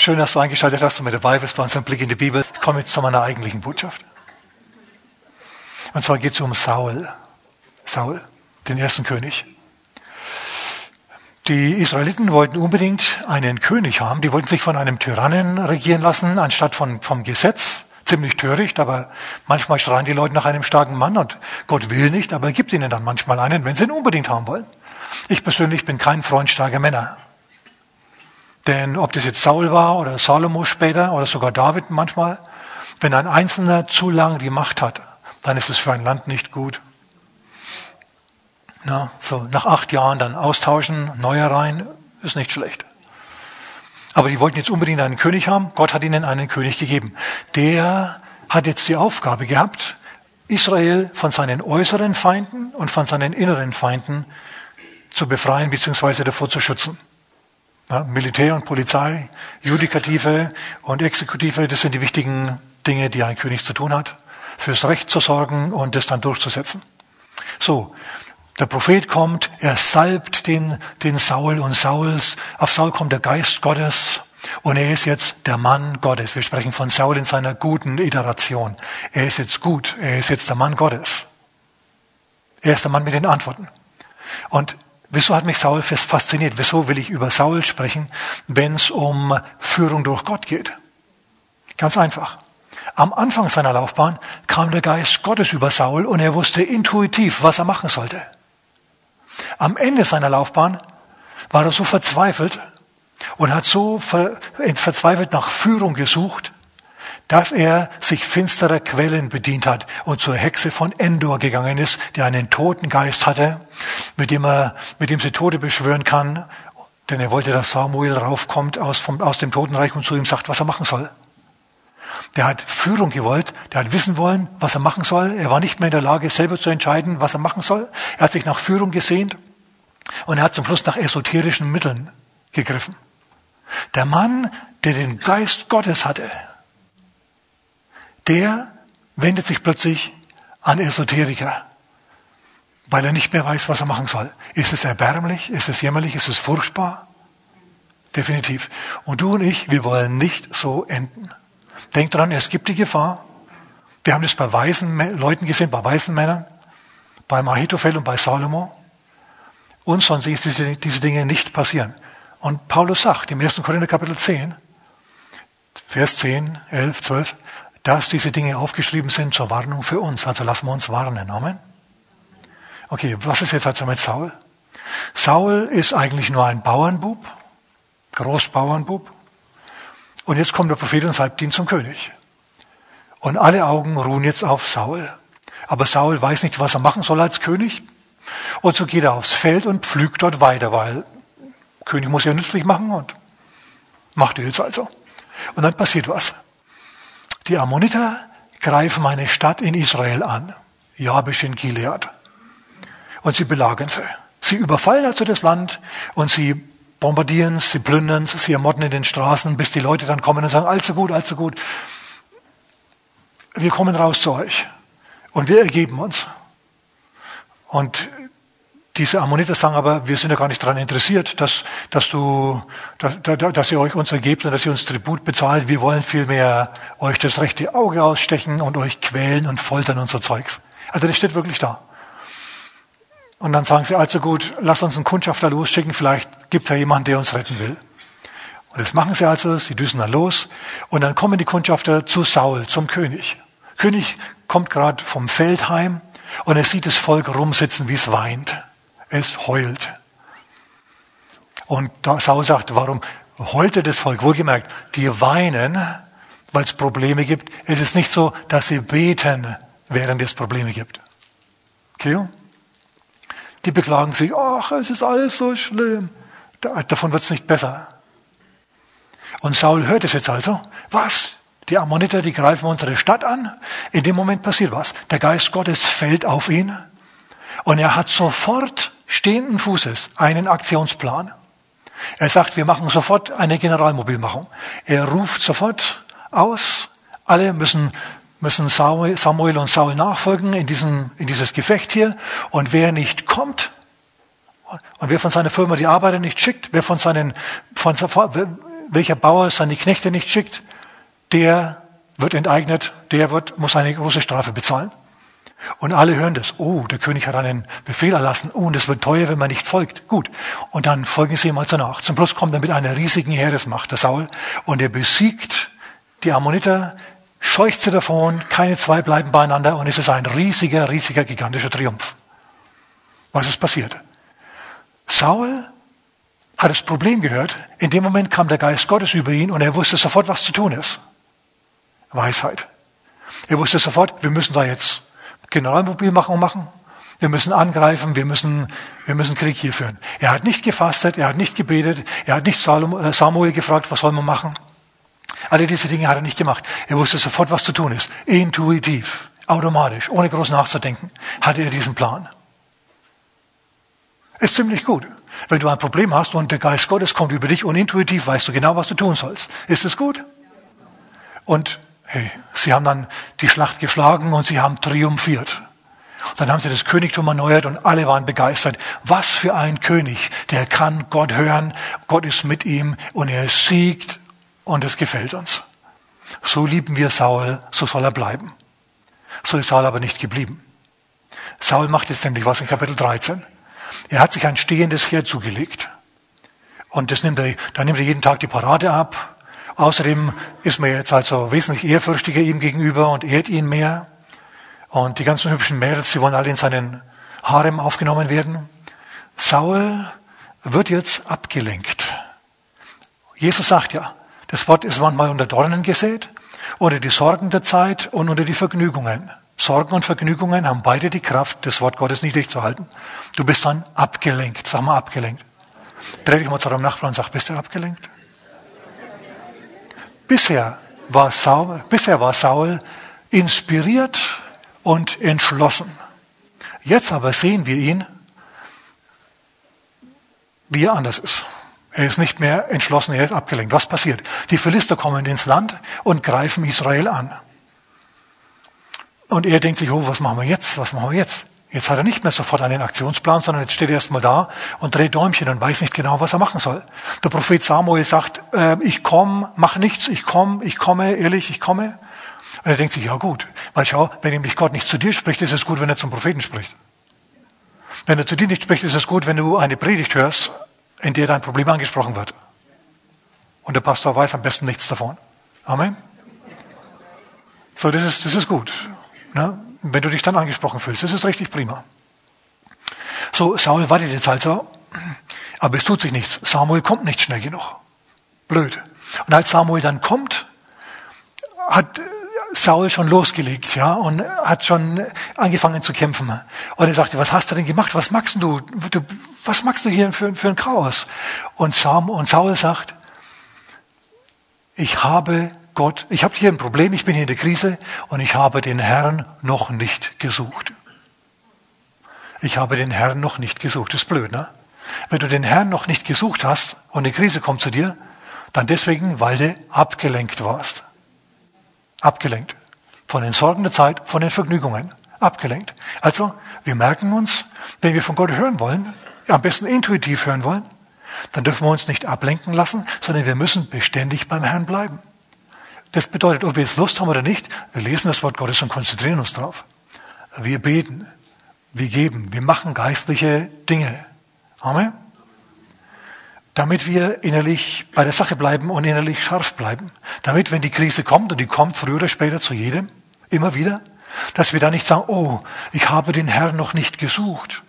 Schön, dass du eingeschaltet hast und mit dabei bist bei unserem Blick in die Bibel. Ich komme jetzt zu meiner eigentlichen Botschaft. Und zwar geht es um Saul. Saul, den ersten König. Die Israeliten wollten unbedingt einen König haben. Die wollten sich von einem Tyrannen regieren lassen, anstatt von, vom Gesetz. Ziemlich töricht, aber manchmal schreien die Leute nach einem starken Mann und Gott will nicht, aber er gibt ihnen dann manchmal einen, wenn sie ihn unbedingt haben wollen. Ich persönlich bin kein Freund starker Männer. Denn ob das jetzt Saul war oder Salomo später oder sogar David manchmal, wenn ein Einzelner zu lang die Macht hat, dann ist es für ein Land nicht gut. Na, so nach acht Jahren dann austauschen, neuer rein, ist nicht schlecht. Aber die wollten jetzt unbedingt einen König haben. Gott hat ihnen einen König gegeben. Der hat jetzt die Aufgabe gehabt, Israel von seinen äußeren Feinden und von seinen inneren Feinden zu befreien bzw. davor zu schützen. Militär und Polizei, Judikative und Exekutive, das sind die wichtigen Dinge, die ein König zu tun hat, fürs Recht zu sorgen und das dann durchzusetzen. So, der Prophet kommt, er salbt den, den Saul und Sauls, auf Saul kommt der Geist Gottes und er ist jetzt der Mann Gottes. Wir sprechen von Saul in seiner guten Iteration. Er ist jetzt gut, er ist jetzt der Mann Gottes. Er ist der Mann mit den Antworten. Und Wieso hat mich Saul fasziniert? Wieso will ich über Saul sprechen, wenn es um Führung durch Gott geht? Ganz einfach. Am Anfang seiner Laufbahn kam der Geist Gottes über Saul und er wusste intuitiv, was er machen sollte. Am Ende seiner Laufbahn war er so verzweifelt und hat so verzweifelt nach Führung gesucht, dass er sich finsterer Quellen bedient hat und zur Hexe von Endor gegangen ist, die einen toten Geist hatte, mit dem er, mit dem sie Tode beschwören kann, denn er wollte, dass Samuel raufkommt aus, vom, aus dem Totenreich und zu ihm sagt, was er machen soll. Der hat Führung gewollt, der hat wissen wollen, was er machen soll. Er war nicht mehr in der Lage, selber zu entscheiden, was er machen soll. Er hat sich nach Führung gesehnt und er hat zum Schluss nach esoterischen Mitteln gegriffen. Der Mann, der den Geist Gottes hatte, der wendet sich plötzlich an Esoteriker, weil er nicht mehr weiß, was er machen soll. Ist es erbärmlich? Ist es jämmerlich? Ist es furchtbar? Definitiv. Und du und ich, wir wollen nicht so enden. Denk dran, es gibt die Gefahr. Wir haben das bei weisen Leuten gesehen, bei weisen Männern, bei Ahitophel und bei Salomo. Uns sollen diese, diese Dinge nicht passieren. Und Paulus sagt im 1. Korinther Kapitel 10, Vers 10, 11, 12, dass diese Dinge aufgeschrieben sind zur Warnung für uns. Also lassen wir uns warnen. Amen. Okay, was ist jetzt also mit Saul? Saul ist eigentlich nur ein Bauernbub, Großbauernbub. Und jetzt kommt der Prophet und salbt ihn zum König. Und alle Augen ruhen jetzt auf Saul. Aber Saul weiß nicht, was er machen soll als König. Und so geht er aufs Feld und pflügt dort weiter, weil König muss ja nützlich machen und macht er jetzt also. Und dann passiert was. Die Ammoniter greifen eine Stadt in Israel an, Jabesh in Gilead. Und sie belagern sie. Sie überfallen also das Land und sie bombardieren es, sie plündern es, sie ermorden in den Straßen, bis die Leute dann kommen und sagen, allzu gut, allzu gut. Wir kommen raus zu euch. Und wir ergeben uns. Und diese Ammoniter sagen aber, wir sind ja gar nicht daran interessiert, dass, dass, du, dass, dass ihr euch uns ergebt und dass ihr uns Tribut bezahlt. Wir wollen vielmehr euch das rechte Auge ausstechen und euch quälen und foltern und so Zeugs. Also das steht wirklich da. Und dann sagen sie, also gut, lasst uns einen Kundschafter losschicken, vielleicht gibt es ja jemanden, der uns retten will. Und das machen sie also, sie düsen dann los und dann kommen die Kundschafter zu Saul, zum König. König kommt gerade vom Feld heim und er sieht das Volk rumsitzen, wie es weint es heult. Und Saul sagt, warum heulte das Volk? Wohlgemerkt, die weinen, weil es Probleme gibt. Es ist nicht so, dass sie beten, während es Probleme gibt. Okay? Die beklagen sich, ach, es ist alles so schlimm. Davon wird es nicht besser. Und Saul hört es jetzt also. Was? Die Ammoniter, die greifen unsere Stadt an. In dem Moment passiert was. Der Geist Gottes fällt auf ihn. Und er hat sofort stehenden Fußes einen Aktionsplan. Er sagt, wir machen sofort eine Generalmobilmachung. Er ruft sofort aus, alle müssen, müssen Samuel und Saul nachfolgen in, diesem, in dieses Gefecht hier. Und wer nicht kommt, und wer von seiner Firma die Arbeiter nicht schickt, wer von seinen, von, welcher Bauer seine Knechte nicht schickt, der wird enteignet, der wird, muss eine große Strafe bezahlen. Und alle hören das. Oh, der König hat einen Befehl erlassen. Oh, und es wird teuer, wenn man nicht folgt. Gut. Und dann folgen sie ihm also nach. Zum Schluss kommt er mit einer riesigen Heeresmacht, der Saul, und er besiegt die Ammoniter, scheucht sie davon, keine zwei bleiben beieinander, und es ist ein riesiger, riesiger, gigantischer Triumph. Was ist passiert? Saul hat das Problem gehört. In dem Moment kam der Geist Gottes über ihn und er wusste sofort, was zu tun ist. Weisheit. Er wusste sofort, wir müssen da jetzt Generalmobilmachung machen. Wir müssen angreifen, wir müssen, wir müssen Krieg hier führen. Er hat nicht gefastet, er hat nicht gebetet, er hat nicht äh, Samuel gefragt, was soll man machen. Alle diese Dinge hat er nicht gemacht. Er wusste sofort, was zu tun ist. Intuitiv, automatisch, ohne groß nachzudenken, hatte er diesen Plan. Ist ziemlich gut. Wenn du ein Problem hast und der Geist Gottes kommt über dich und intuitiv weißt du genau, was du tun sollst. Ist es gut? Und Hey, sie haben dann die Schlacht geschlagen und sie haben triumphiert. Dann haben sie das Königtum erneuert und alle waren begeistert. Was für ein König, der kann Gott hören, Gott ist mit ihm und er siegt und es gefällt uns. So lieben wir Saul, so soll er bleiben. So ist Saul aber nicht geblieben. Saul macht jetzt nämlich was in Kapitel 13. Er hat sich ein stehendes Heer zugelegt. Und das nimmt er, da nimmt er jeden Tag die Parade ab Außerdem ist man jetzt also wesentlich ehrfürchtiger ihm gegenüber und ehrt ihn mehr. Und die ganzen hübschen Mädels, die wollen alle in seinen Harem aufgenommen werden. Saul wird jetzt abgelenkt. Jesus sagt ja, das Wort ist manchmal unter Dornen gesät, unter die Sorgen der Zeit und unter die Vergnügungen. Sorgen und Vergnügungen haben beide die Kraft, das Wort Gottes niedrig zu halten. Du bist dann abgelenkt. Sag mal abgelenkt. Dreh dich mal zu deinem Nachbarn und sag, bist du abgelenkt? Bisher war Saul, bisher war Saul inspiriert und entschlossen. Jetzt aber sehen wir ihn, wie er anders ist. Er ist nicht mehr entschlossen, er ist abgelenkt. Was passiert? Die Philister kommen ins Land und greifen Israel an. Und er denkt sich, oh, was machen wir jetzt? Was machen wir jetzt? Jetzt hat er nicht mehr sofort einen Aktionsplan, sondern jetzt steht er erstmal da und dreht Däumchen und weiß nicht genau, was er machen soll. Der Prophet Samuel sagt, äh, ich komme, mach nichts, ich komme, ich komme, ehrlich, ich komme. Und er denkt sich, ja gut, weil schau, wenn nämlich Gott nicht zu dir spricht, ist es gut, wenn er zum Propheten spricht. Wenn er zu dir nicht spricht, ist es gut, wenn du eine Predigt hörst, in der dein Problem angesprochen wird. Und der Pastor weiß am besten nichts davon. Amen. So, das ist, das ist gut. Ne? wenn du dich dann angesprochen fühlst. Das ist richtig prima. So, Saul wartet jetzt also, aber es tut sich nichts. Samuel kommt nicht schnell genug. Blöd. Und als Samuel dann kommt, hat Saul schon losgelegt, ja, und hat schon angefangen zu kämpfen. Und er sagte, was hast du denn gemacht? Was magst du? du was magst du hier für, für ein Chaos? Und, Sam, und Saul sagt, ich habe Gott, ich habe hier ein Problem, ich bin hier in der Krise und ich habe den Herrn noch nicht gesucht. Ich habe den Herrn noch nicht gesucht. Das ist blöd, ne? Wenn du den Herrn noch nicht gesucht hast und eine Krise kommt zu dir, dann deswegen, weil du abgelenkt warst. Abgelenkt. Von den Sorgen der Zeit, von den Vergnügungen. Abgelenkt. Also, wir merken uns, wenn wir von Gott hören wollen, am besten intuitiv hören wollen, dann dürfen wir uns nicht ablenken lassen, sondern wir müssen beständig beim Herrn bleiben. Das bedeutet, ob wir jetzt Lust haben oder nicht, wir lesen das Wort Gottes und konzentrieren uns drauf. Wir beten, wir geben, wir machen geistliche Dinge. Amen. Damit wir innerlich bei der Sache bleiben und innerlich scharf bleiben. Damit, wenn die Krise kommt, und die kommt früher oder später zu jedem, immer wieder, dass wir da nicht sagen, oh, ich habe den Herrn noch nicht gesucht.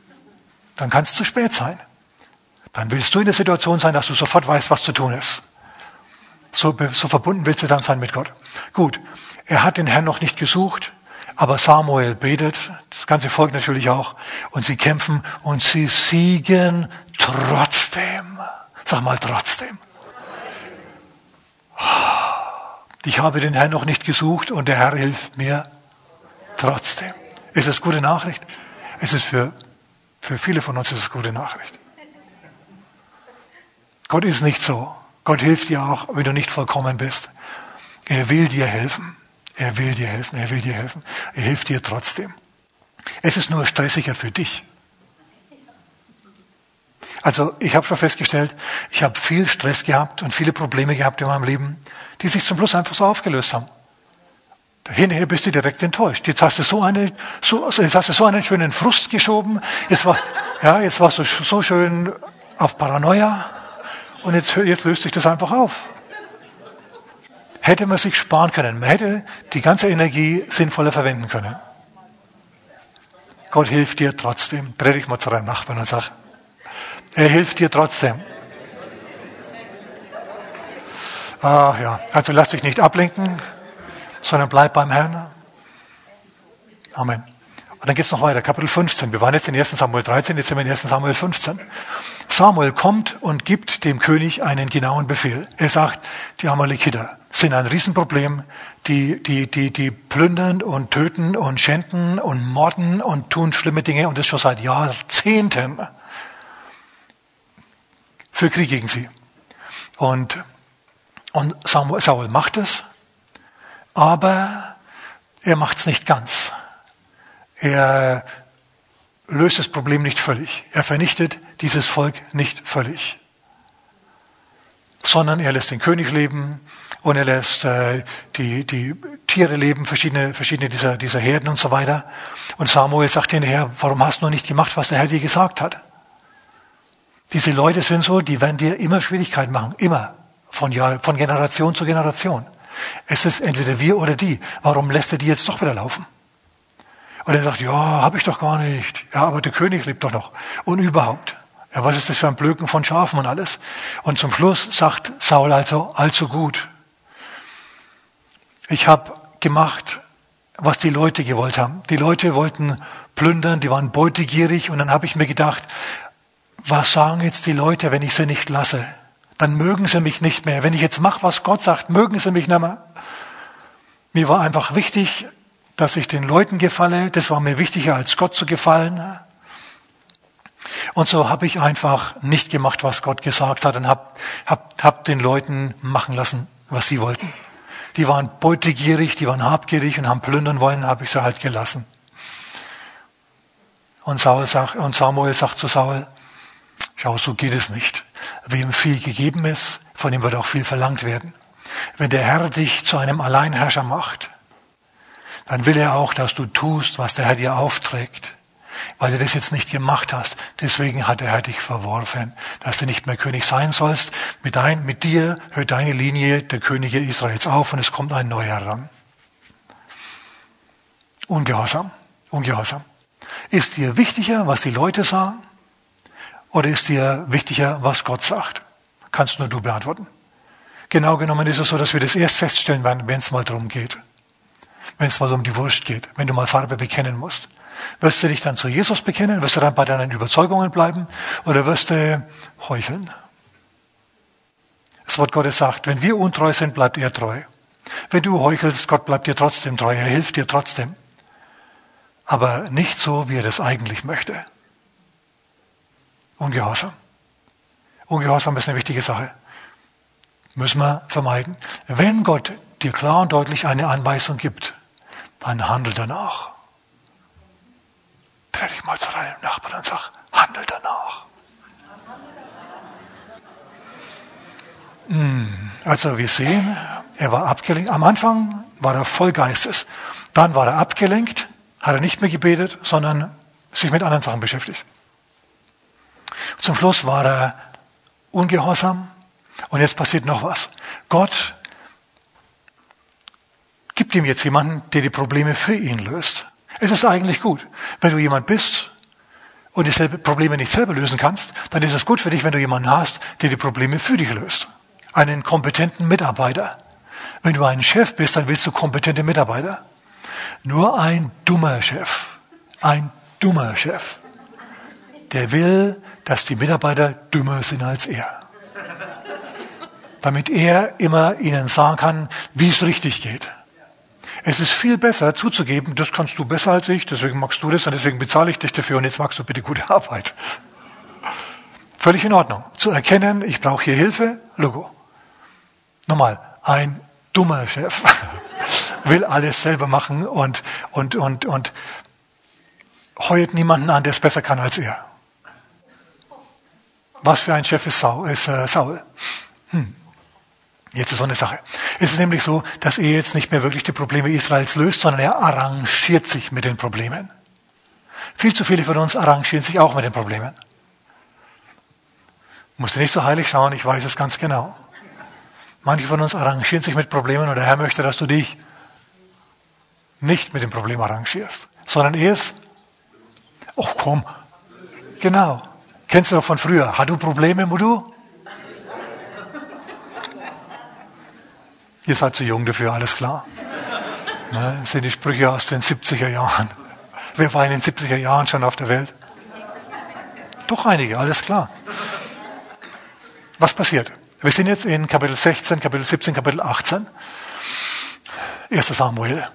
Dann kann es zu spät sein. Dann willst du in der Situation sein, dass du sofort weißt, was zu tun ist. So, so verbunden willst du dann sein mit Gott. Gut, er hat den Herrn noch nicht gesucht, aber Samuel betet, das ganze Volk natürlich auch, und sie kämpfen und sie siegen trotzdem. Sag mal trotzdem. Ich habe den Herrn noch nicht gesucht und der Herr hilft mir trotzdem. Ist das gute Nachricht? Es ist für, für viele von uns ist es gute Nachricht. Gott ist nicht so, Gott hilft dir auch, wenn du nicht vollkommen bist. Er will dir helfen. Er will dir helfen. Er will dir helfen. Er hilft dir trotzdem. Es ist nur stressiger für dich. Also ich habe schon festgestellt, ich habe viel Stress gehabt und viele Probleme gehabt in meinem Leben, die sich zum Schluss einfach so aufgelöst haben. Hinterher bist du direkt enttäuscht. Jetzt hast du so, eine, so, jetzt hast du so einen schönen Frust geschoben. Jetzt, war, ja, jetzt warst du so schön auf Paranoia und jetzt, jetzt löst sich das einfach auf. Hätte man sich sparen können. Man hätte die ganze Energie sinnvoller verwenden können. Gott hilft dir trotzdem. Dreh dich mal zu deinem Nachbarn und sag, er hilft dir trotzdem. Ah, ja. Also lass dich nicht ablenken, sondern bleib beim Herrn. Amen. Und dann geht es noch weiter, Kapitel 15. Wir waren jetzt in 1 Samuel 13, jetzt sind wir in 1 Samuel 15. Samuel kommt und gibt dem König einen genauen Befehl. Er sagt, die Amalekiter sind ein Riesenproblem, die, die, die, die plündern und töten und schänden und morden und tun schlimme Dinge und das schon seit Jahrzehnten für Krieg gegen sie. Und, und Saul macht es, aber er macht es nicht ganz. Er löst das Problem nicht völlig. Er vernichtet dieses Volk nicht völlig. Sondern er lässt den König leben und er lässt äh, die, die Tiere leben, verschiedene, verschiedene dieser, dieser Herden und so weiter. Und Samuel sagt hinterher, warum hast du nicht gemacht, was der Herr dir gesagt hat? Diese Leute sind so, die werden dir immer Schwierigkeiten machen, immer, von, Jahr, von Generation zu Generation. Es ist entweder wir oder die. Warum lässt er die jetzt doch wieder laufen? Und er sagt, ja, habe ich doch gar nicht. Ja, aber der König lebt doch noch. Und überhaupt. Ja, was ist das für ein Blöken von Schafen und alles? Und zum Schluss sagt Saul also, allzu gut. Ich habe gemacht, was die Leute gewollt haben. Die Leute wollten plündern, die waren beutegierig und dann habe ich mir gedacht, was sagen jetzt die Leute, wenn ich sie nicht lasse? Dann mögen sie mich nicht mehr. Wenn ich jetzt mache, was Gott sagt, mögen sie mich nicht mehr. Mir war einfach wichtig, dass ich den Leuten gefalle. Das war mir wichtiger, als Gott zu gefallen. Und so habe ich einfach nicht gemacht, was Gott gesagt hat und habe hab, hab den Leuten machen lassen, was sie wollten. Die waren beutegierig, die waren habgierig und haben plündern wollen, habe ich sie halt gelassen. Und, Saul sagt, und Samuel sagt zu Saul, Schau, so geht es nicht. Wem viel gegeben ist, von ihm wird auch viel verlangt werden. Wenn der Herr dich zu einem Alleinherrscher macht, dann will er auch, dass du tust, was der Herr dir aufträgt. Weil du das jetzt nicht gemacht hast. Deswegen hat der Herr dich verworfen, dass du nicht mehr König sein sollst. Mit, dein, mit dir hört deine Linie der Könige Israels auf und es kommt ein neuer ran. Ungehorsam. Ungehorsam. Ist dir wichtiger, was die Leute sagen? Oder ist dir wichtiger, was Gott sagt? Kannst nur du beantworten. Genau genommen ist es so, dass wir das erst feststellen werden, wenn es mal darum geht. Wenn es mal um die Wurst geht, wenn du mal Farbe bekennen musst. Wirst du dich dann zu Jesus bekennen? Wirst du dann bei deinen Überzeugungen bleiben? Oder wirst du heucheln? Das Wort Gottes sagt, wenn wir untreu sind, bleibt er treu. Wenn du heuchelst, Gott bleibt dir trotzdem treu, er hilft dir trotzdem. Aber nicht so, wie er das eigentlich möchte. Ungehorsam. Ungehorsam ist eine wichtige Sache. Müssen wir vermeiden. Wenn Gott dir klar und deutlich eine Anweisung gibt, dann handel danach. Dreh dich mal zu deinem Nachbarn und sag, handel danach. Hm, also wir sehen, er war abgelenkt. Am Anfang war er voll Geistes. Dann war er abgelenkt, hat er nicht mehr gebetet, sondern sich mit anderen Sachen beschäftigt. Zum Schluss war er ungehorsam und jetzt passiert noch was. Gott gibt ihm jetzt jemanden, der die Probleme für ihn löst. Es ist eigentlich gut. Wenn du jemand bist und die Probleme nicht selber lösen kannst, dann ist es gut für dich, wenn du jemanden hast, der die Probleme für dich löst. Einen kompetenten Mitarbeiter. Wenn du ein Chef bist, dann willst du kompetente Mitarbeiter. Nur ein dummer Chef, ein dummer Chef, der will, dass die Mitarbeiter dümmer sind als er. Damit er immer ihnen sagen kann, wie es richtig geht. Es ist viel besser zuzugeben, das kannst du besser als ich, deswegen magst du das und deswegen bezahle ich dich dafür und jetzt magst du bitte gute Arbeit. Völlig in Ordnung. Zu erkennen, ich brauche hier Hilfe, Logo. Nochmal, ein dummer Chef will alles selber machen und, und, und, und heuert niemanden an, der es besser kann als er. Was für ein Chef ist äh, Saul? Hm. Jetzt ist so eine Sache. Es ist nämlich so, dass er jetzt nicht mehr wirklich die Probleme Israels löst, sondern er arrangiert sich mit den Problemen. Viel zu viele von uns arrangieren sich auch mit den Problemen. Musst du nicht so heilig schauen, ich weiß es ganz genau. Manche von uns arrangieren sich mit Problemen und der Herr möchte, dass du dich nicht mit dem Problem arrangierst, sondern erst, oh komm, genau. Kennst du doch von früher. Hast du Probleme, Mudu? Ihr seid zu jung dafür, alles klar. Ne, das sind die Sprüche aus den 70er Jahren. Wer war in den 70er Jahren schon auf der Welt? Doch einige, alles klar. Was passiert? Wir sind jetzt in Kapitel 16, Kapitel 17, Kapitel 18. 1. Samuel.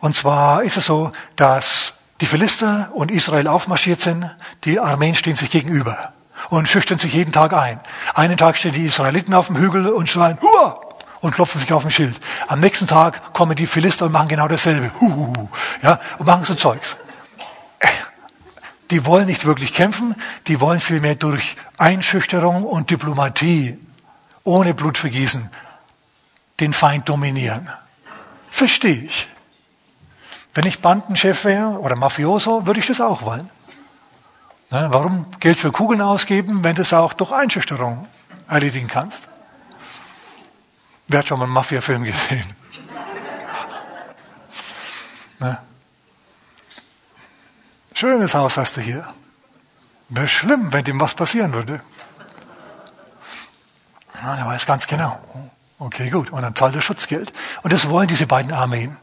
Und zwar ist es so, dass die Philister und Israel aufmarschiert sind, die Armeen stehen sich gegenüber und schüchtern sich jeden Tag ein. Einen Tag stehen die Israeliten auf dem Hügel und schreien, Hua! und klopfen sich auf den Schild. Am nächsten Tag kommen die Philister und machen genau dasselbe. Huhuhu, ja, und machen so Zeugs. Die wollen nicht wirklich kämpfen, die wollen vielmehr durch Einschüchterung und Diplomatie ohne Blutvergießen den Feind dominieren. Verstehe ich. Wenn ich Bandenchef wäre oder Mafioso, würde ich das auch wollen. Na, warum Geld für Kugeln ausgeben, wenn du es auch durch Einschüchterung erledigen kannst? Wer hat schon mal einen Mafia-Film gesehen? Na? Schönes Haus hast du hier. Wäre schlimm, wenn dem was passieren würde. Na, er weiß ganz genau. Okay, gut. Und dann zahlt er Schutzgeld. Und das wollen diese beiden Armeen.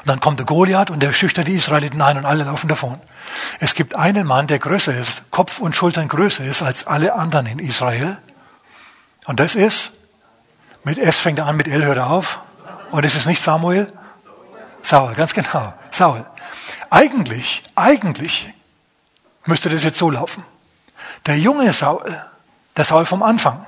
Und dann kommt der Goliath und der schüchtert die Israeliten ein und alle laufen davon. Es gibt einen Mann, der größer ist, Kopf und Schultern größer ist als alle anderen in Israel. Und das ist, mit S fängt er an, mit L hört er auf. Und es ist nicht Samuel? Saul, ganz genau. Saul. Eigentlich, eigentlich müsste das jetzt so laufen. Der junge Saul, der Saul vom Anfang,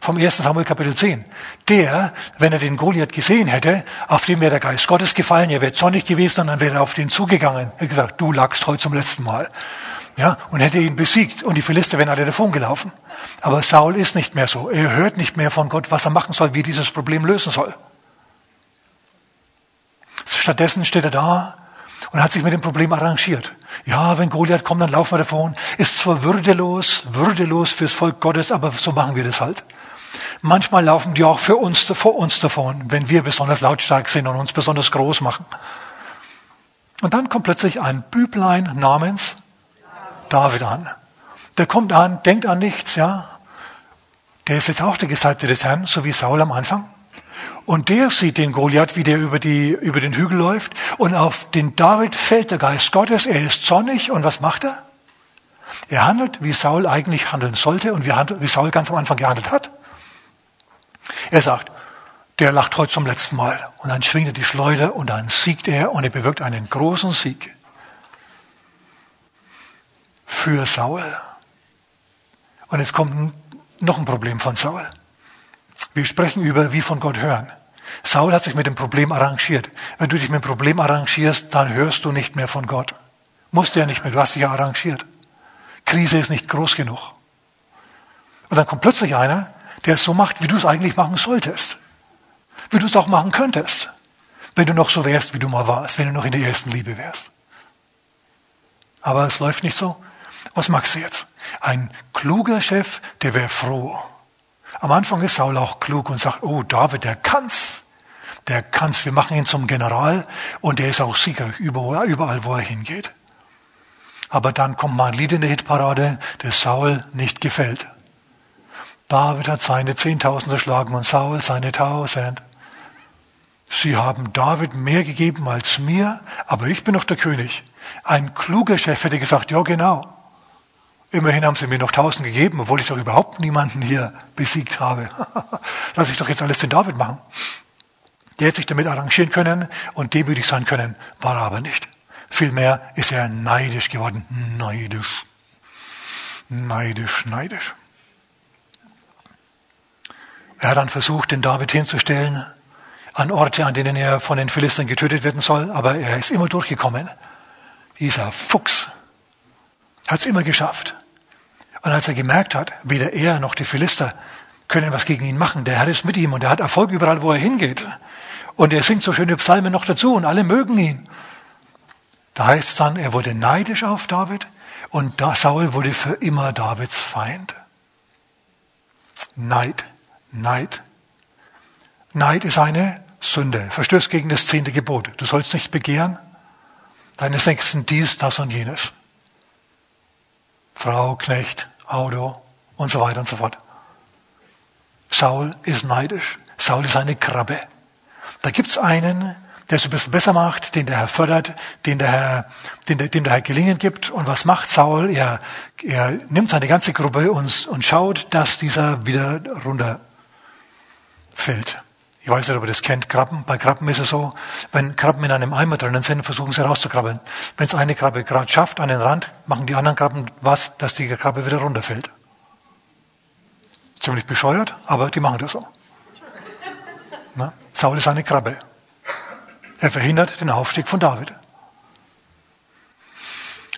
vom 1. Samuel Kapitel 10. Der, wenn er den Goliath gesehen hätte, auf dem wäre der Geist Gottes gefallen, er wäre zornig gewesen und dann wäre er auf den zugegangen. Er hätte gesagt, du lagst heute zum letzten Mal. Ja, und hätte ihn besiegt und die Philister wären alle davon gelaufen. Aber Saul ist nicht mehr so. Er hört nicht mehr von Gott, was er machen soll, wie er dieses Problem lösen soll. Stattdessen steht er da und hat sich mit dem Problem arrangiert. Ja, wenn Goliath kommt, dann laufen wir davon. Ist zwar würdelos, würdelos fürs Volk Gottes, aber so machen wir das halt. Manchmal laufen die auch für uns, vor uns davon, wenn wir besonders lautstark sind und uns besonders groß machen. Und dann kommt plötzlich ein Büblein namens David an. Der kommt an, denkt an nichts, ja. Der ist jetzt auch der Gesalbte des Herrn, so wie Saul am Anfang. Und der sieht den Goliath, wie der über, die, über den Hügel läuft. Und auf den David fällt der Geist Gottes. Er ist zornig. Und was macht er? Er handelt, wie Saul eigentlich handeln sollte und wie, Saul ganz am Anfang gehandelt hat. Er sagt, der lacht heute zum letzten Mal. Und dann schwingt er die Schleuder und dann siegt er und er bewirkt einen großen Sieg. Für Saul. Und jetzt kommt noch ein Problem von Saul. Wir sprechen über wie von Gott hören. Saul hat sich mit dem Problem arrangiert. Wenn du dich mit dem Problem arrangierst, dann hörst du nicht mehr von Gott. Musst du ja nicht mehr, du hast dich ja arrangiert. Krise ist nicht groß genug. Und dann kommt plötzlich einer, der es so macht, wie du es eigentlich machen solltest. Wie du es auch machen könntest. Wenn du noch so wärst, wie du mal warst, wenn du noch in der ersten Liebe wärst. Aber es läuft nicht so. Was magst du jetzt? Ein kluger Chef, der wäre froh. Am Anfang ist Saul auch klug und sagt, oh, David, der kann's. Der kann's. Wir machen ihn zum General und der ist auch siegreich überall, wo er hingeht. Aber dann kommt mal ein Lied in der Hitparade, das Saul nicht gefällt. David hat seine Zehntausend erschlagen und Saul seine Tausend. Sie haben David mehr gegeben als mir, aber ich bin noch der König. Ein kluger Chef hätte gesagt, ja genau. Immerhin haben sie mir noch tausend gegeben, obwohl ich doch überhaupt niemanden hier besiegt habe. Lass ich doch jetzt alles den David machen. Der hätte sich damit arrangieren können und demütig sein können, war er aber nicht. Vielmehr ist er neidisch geworden. Neidisch. Neidisch, neidisch. Er hat dann versucht, den David hinzustellen an Orte, an denen er von den Philistern getötet werden soll, aber er ist immer durchgekommen. Dieser Fuchs hat es immer geschafft. Und als er gemerkt hat, weder er noch die Philister können was gegen ihn machen, der Herr ist mit ihm und er hat Erfolg überall, wo er hingeht. Und er singt so schöne Psalmen noch dazu und alle mögen ihn. Da heißt es dann, er wurde neidisch auf David und Saul wurde für immer Davids Feind. Neid, Neid. Neid ist eine Sünde, verstößt gegen das zehnte Gebot. Du sollst nicht begehren, deines Nächsten dies, das und jenes. Frau, Knecht, Auto und so weiter und so fort. Saul ist neidisch. Saul ist eine Krabbe. Da gibt's einen, der es ein bisschen besser macht, den der Herr fördert, den der Herr, den der, dem der Herr Gelingen gibt. Und was macht Saul? Er, er nimmt seine ganze Gruppe und, und schaut, dass dieser wieder runterfällt. Ich weiß nicht, ob ihr das kennt, Krabben. Bei Krabben ist es so, wenn Krabben in einem Eimer drinnen sind, versuchen sie rauszukrabbeln. Wenn es eine Krabbe gerade schafft an den Rand, machen die anderen Krabben was, dass die Krabbe wieder runterfällt. Ziemlich bescheuert, aber die machen das so. Na? Saul ist eine Krabbe. Er verhindert den Aufstieg von David.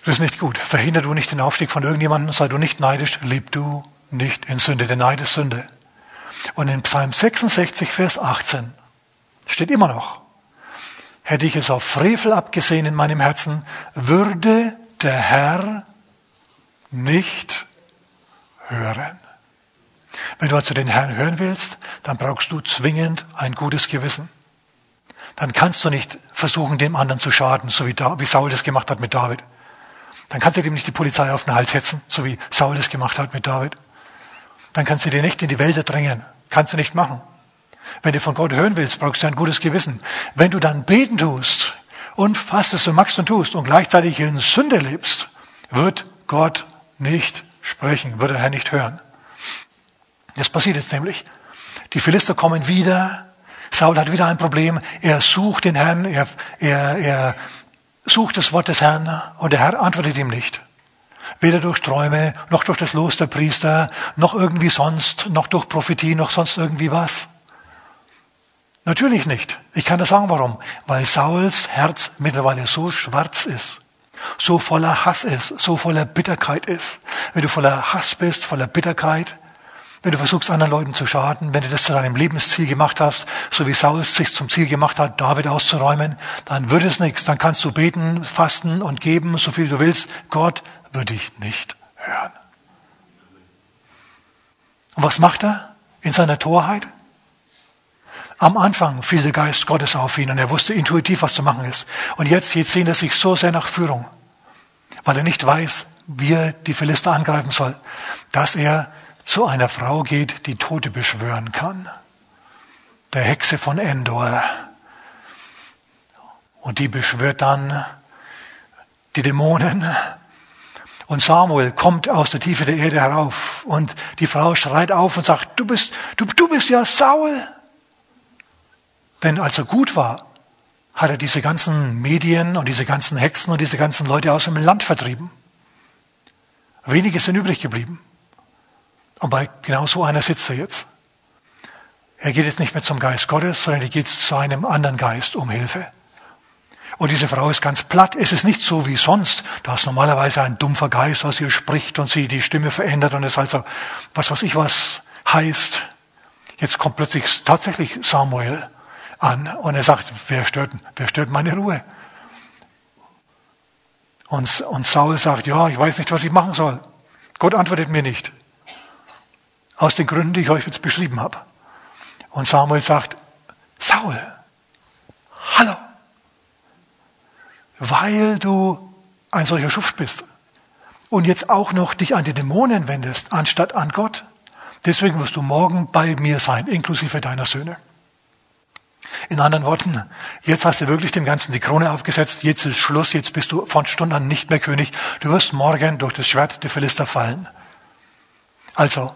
Das ist nicht gut. Verhinder du nicht den Aufstieg von irgendjemandem, sei du nicht neidisch, leb du nicht in Sünde. Der Neid ist Sünde. Und in Psalm 66, Vers 18 steht immer noch, hätte ich es auf Frevel abgesehen in meinem Herzen, würde der Herr nicht hören. Wenn du also den Herrn hören willst, dann brauchst du zwingend ein gutes Gewissen. Dann kannst du nicht versuchen, dem anderen zu schaden, so wie, da, wie Saul das gemacht hat mit David. Dann kannst du dem nicht die Polizei auf den Hals hetzen, so wie Saul das gemacht hat mit David. Dann kannst du dir nicht in die Wälder drängen. Kannst du nicht machen. Wenn du von Gott hören willst, brauchst du ein gutes Gewissen. Wenn du dann beten tust und fastest und machst und tust und gleichzeitig in Sünde lebst, wird Gott nicht sprechen, wird der Herr nicht hören. Das passiert jetzt nämlich. Die Philister kommen wieder. Saul hat wieder ein Problem. Er sucht den Herrn. Er, er, er sucht das Wort des Herrn und der Herr antwortet ihm nicht. Weder durch Träume, noch durch das Los der Priester, noch irgendwie sonst, noch durch Prophetie, noch sonst irgendwie was. Natürlich nicht. Ich kann das sagen, warum. Weil Sauls Herz mittlerweile so schwarz ist, so voller Hass ist, so voller Bitterkeit ist. Wenn du voller Hass bist, voller Bitterkeit, wenn du versuchst, anderen Leuten zu schaden, wenn du das zu deinem Lebensziel gemacht hast, so wie Saul sich zum Ziel gemacht hat, David auszuräumen, dann wird es nichts. Dann kannst du beten, fasten und geben, so viel du willst. Gott wird dich nicht hören. Und was macht er in seiner Torheit? Am Anfang fiel der Geist Gottes auf ihn und er wusste intuitiv, was zu machen ist. Und jetzt, jetzt sehnt er sich so sehr nach Führung, weil er nicht weiß, wie er die Philister angreifen soll, dass er zu einer Frau geht, die Tote beschwören kann. Der Hexe von Endor. Und die beschwört dann die Dämonen. Und Samuel kommt aus der Tiefe der Erde herauf und die Frau schreit auf und sagt, du bist, du, du bist ja Saul. Denn als er gut war, hat er diese ganzen Medien und diese ganzen Hexen und diese ganzen Leute aus dem Land vertrieben. Wenige sind übrig geblieben. Und bei genau so einer sitzt er jetzt. Er geht jetzt nicht mehr zum Geist Gottes, sondern er geht zu einem anderen Geist um Hilfe. Und diese Frau ist ganz platt. Es ist nicht so wie sonst, dass normalerweise ein dumpfer Geist aus ihr spricht und sie die Stimme verändert und es also, was weiß ich was, heißt. Jetzt kommt plötzlich tatsächlich Samuel an und er sagt, wer stört, wer stört meine Ruhe? Und, und Saul sagt, ja, ich weiß nicht, was ich machen soll. Gott antwortet mir nicht. Aus den Gründen, die ich euch jetzt beschrieben habe. Und Samuel sagt, Saul, hallo, weil du ein solcher Schuft bist und jetzt auch noch dich an die Dämonen wendest, anstatt an Gott, deswegen wirst du morgen bei mir sein, inklusive deiner Söhne. In anderen Worten, jetzt hast du wirklich dem Ganzen die Krone aufgesetzt, jetzt ist Schluss, jetzt bist du von Stund an nicht mehr König, du wirst morgen durch das Schwert der Philister fallen. Also,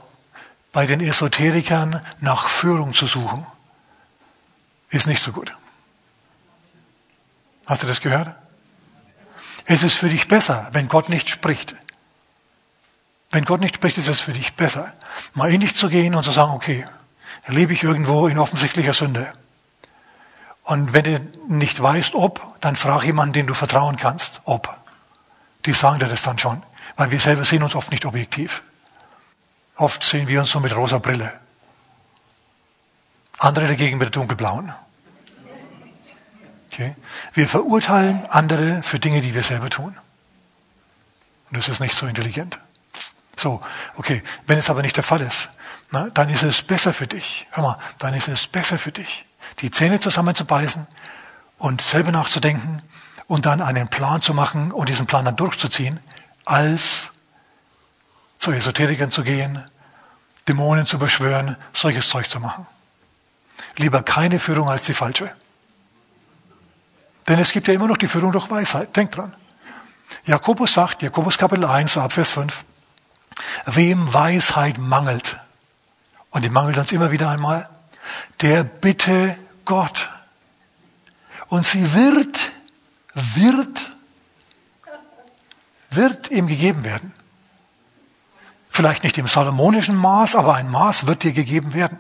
bei den Esoterikern nach Führung zu suchen, ist nicht so gut. Hast du das gehört? Es ist für dich besser, wenn Gott nicht spricht. Wenn Gott nicht spricht, ist es für dich besser, mal in dich zu gehen und zu sagen, okay, lebe ich irgendwo in offensichtlicher Sünde. Und wenn du nicht weißt, ob, dann frag jemanden, den du vertrauen kannst, ob. Die sagen dir das dann schon, weil wir selber sehen uns oft nicht objektiv. Oft sehen wir uns so mit rosa Brille. Andere dagegen mit der dunkelblauen. Okay? Wir verurteilen andere für Dinge, die wir selber tun. Und das ist nicht so intelligent. So, okay. Wenn es aber nicht der Fall ist, na, dann ist es besser für dich. Hör mal, dann ist es besser für dich, die Zähne zusammenzubeißen und selber nachzudenken und dann einen Plan zu machen und diesen Plan dann durchzuziehen, als zu Esoterikern zu gehen, Dämonen zu beschwören, solches Zeug zu machen. Lieber keine Führung als die falsche. Denn es gibt ja immer noch die Führung durch Weisheit. Denkt dran. Jakobus sagt, Jakobus Kapitel 1, Abvers 5, wem Weisheit mangelt, und die mangelt uns immer wieder einmal, der bitte Gott. Und sie wird, wird, wird ihm gegeben werden. Vielleicht nicht im salomonischen Maß, aber ein Maß wird dir gegeben werden.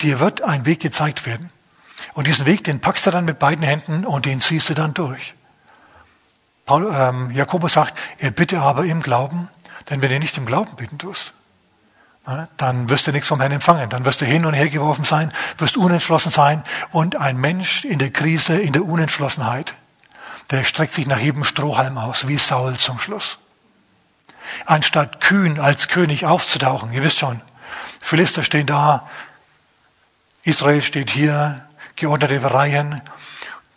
Dir wird ein Weg gezeigt werden. Und diesen Weg, den packst du dann mit beiden Händen und den ziehst du dann durch. Paul, ähm, Jakobus sagt, er bitte aber im Glauben, denn wenn du nicht im Glauben bitten tust, na, dann wirst du nichts vom Herrn empfangen. Dann wirst du hin und her geworfen sein, wirst unentschlossen sein und ein Mensch in der Krise, in der Unentschlossenheit, der streckt sich nach jedem Strohhalm aus, wie Saul zum Schluss. Anstatt kühn als König aufzutauchen, ihr wisst schon, Philister stehen da, Israel steht hier, geordnete Reihen,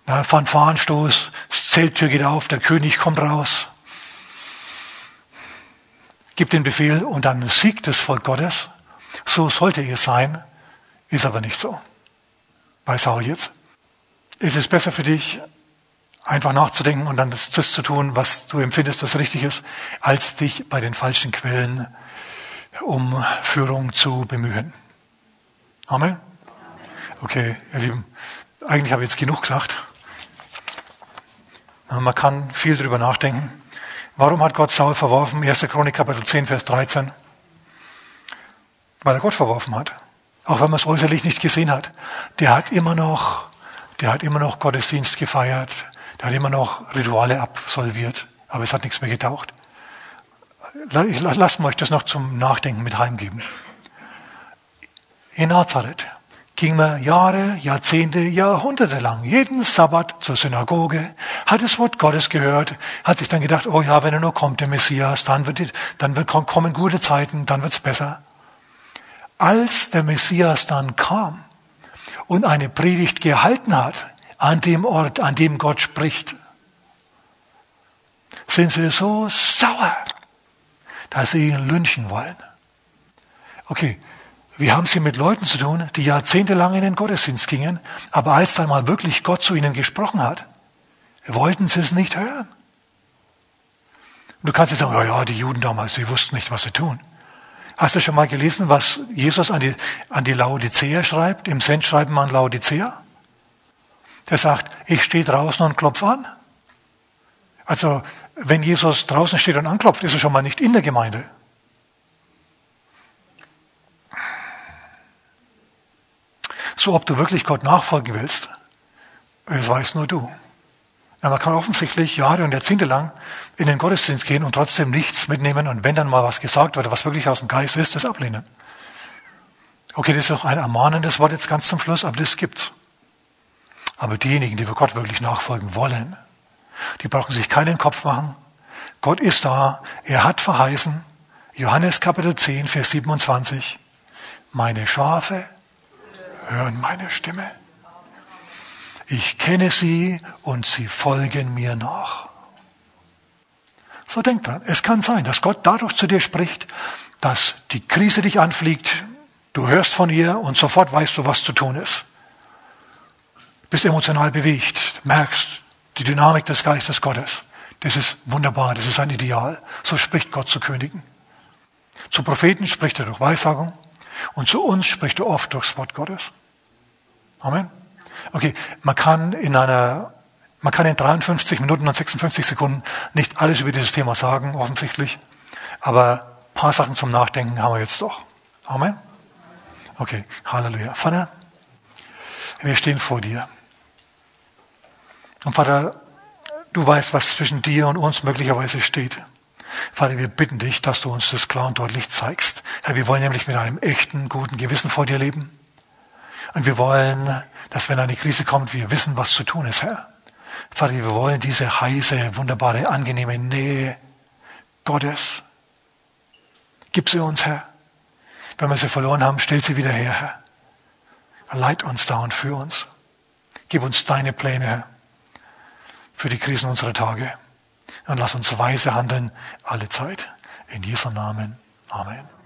Fanfarenstoß, Zelttür geht auf, der König kommt raus, gibt den Befehl und dann siegt das Volk Gottes. So sollte es sein, ist aber nicht so. Bei Saul jetzt. Es ist besser für dich, einfach nachzudenken und dann das, das zu tun, was du empfindest, das richtig ist, als dich bei den falschen Quellen um Führung zu bemühen. Amen. Okay, ihr Lieben, eigentlich habe ich jetzt genug gesagt. Man kann viel darüber nachdenken. Warum hat Gott Saul verworfen? 1. Chronik Kapitel 10, Vers 13. Weil er Gott verworfen hat. Auch wenn man es äußerlich nicht gesehen hat. Der hat immer noch, der hat immer noch Gottesdienst gefeiert. Der hat immer noch Rituale absolviert, aber es hat nichts mehr getaucht. Lasst euch das noch zum Nachdenken mit heimgeben. In Nazareth ging man Jahre, Jahrzehnte, Jahrhunderte lang jeden Sabbat zur Synagoge, hat das Wort Gottes gehört, hat sich dann gedacht, oh ja, wenn er nur kommt, der Messias, dann wird, dann wird kommen gute Zeiten, dann wird's besser. Als der Messias dann kam und eine Predigt gehalten hat, an dem Ort, an dem Gott spricht, sind sie so sauer, dass sie ihn lynchen wollen. Okay, wir haben sie mit Leuten zu tun, die jahrzehntelang in den Gottesdienst gingen, aber als dann mal wirklich Gott zu ihnen gesprochen hat, wollten sie es nicht hören. Du kannst jetzt sagen, ja, ja, die Juden damals, sie wussten nicht, was sie tun. Hast du schon mal gelesen, was Jesus an die, an die Laodicea schreibt, im Sendschreiben an Laodicea? der sagt, ich stehe draußen und klopfe an. Also, wenn Jesus draußen steht und anklopft, ist er schon mal nicht in der Gemeinde. So, ob du wirklich Gott nachfolgen willst, das weißt nur du. Ja, man kann offensichtlich Jahre und Jahrzehnte lang in den Gottesdienst gehen und trotzdem nichts mitnehmen und wenn dann mal was gesagt wird, was wirklich aus dem Geist ist, das ablehnen. Okay, das ist auch ein ermahnendes Wort jetzt ganz zum Schluss, aber das gibt's. Aber diejenigen, die für Gott wirklich nachfolgen wollen, die brauchen sich keinen Kopf machen. Gott ist da. Er hat verheißen. Johannes Kapitel 10, Vers 27. Meine Schafe hören meine Stimme. Ich kenne sie und sie folgen mir nach. So denk dran. Es kann sein, dass Gott dadurch zu dir spricht, dass die Krise dich anfliegt. Du hörst von ihr und sofort weißt du, was zu tun ist bist emotional bewegt, merkst die Dynamik des Geistes Gottes. Das ist wunderbar, das ist ein Ideal. So spricht Gott zu Königen. Zu Propheten spricht er durch Weissagung und zu uns spricht er oft durchs Wort Gottes. Amen. Okay, man kann in einer, man kann in 53 Minuten und 56 Sekunden nicht alles über dieses Thema sagen, offensichtlich. Aber ein paar Sachen zum Nachdenken haben wir jetzt doch. Amen. Okay, Halleluja. Vater, wir stehen vor dir. Und Vater, du weißt, was zwischen dir und uns möglicherweise steht. Vater, wir bitten dich, dass du uns das klar und deutlich zeigst. Herr, wir wollen nämlich mit einem echten, guten Gewissen vor dir leben. Und wir wollen, dass wenn eine Krise kommt, wir wissen, was zu tun ist, Herr. Vater, wir wollen diese heiße, wunderbare, angenehme Nähe Gottes. Gib sie uns, Herr. Wenn wir sie verloren haben, stell sie wieder her, Herr. Leit uns da und für uns. Gib uns deine Pläne, Herr, für die Krisen unserer Tage. Und lass uns weise handeln alle Zeit. In Jesu Namen. Amen.